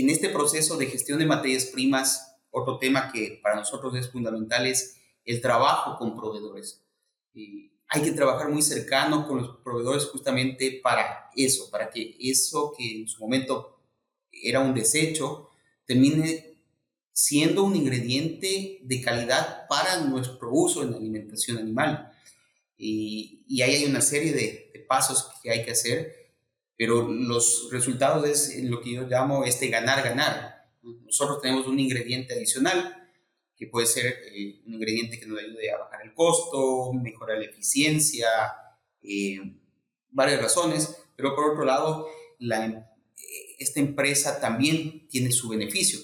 en este proceso de gestión de materias primas, otro tema que para nosotros es fundamental es el trabajo con proveedores. hay que trabajar muy cercano con los proveedores justamente para eso, para que eso que en su momento era un desecho termine siendo un ingrediente de calidad para nuestro uso en la alimentación animal. Y, y ahí hay una serie de, de pasos que hay que hacer pero los resultados es lo que yo llamo este ganar-ganar. Nosotros tenemos un ingrediente adicional que puede ser eh, un ingrediente que nos ayude a bajar el costo, mejorar la eficiencia, eh, varias razones, pero por otro lado, la, eh, esta empresa también tiene su beneficio.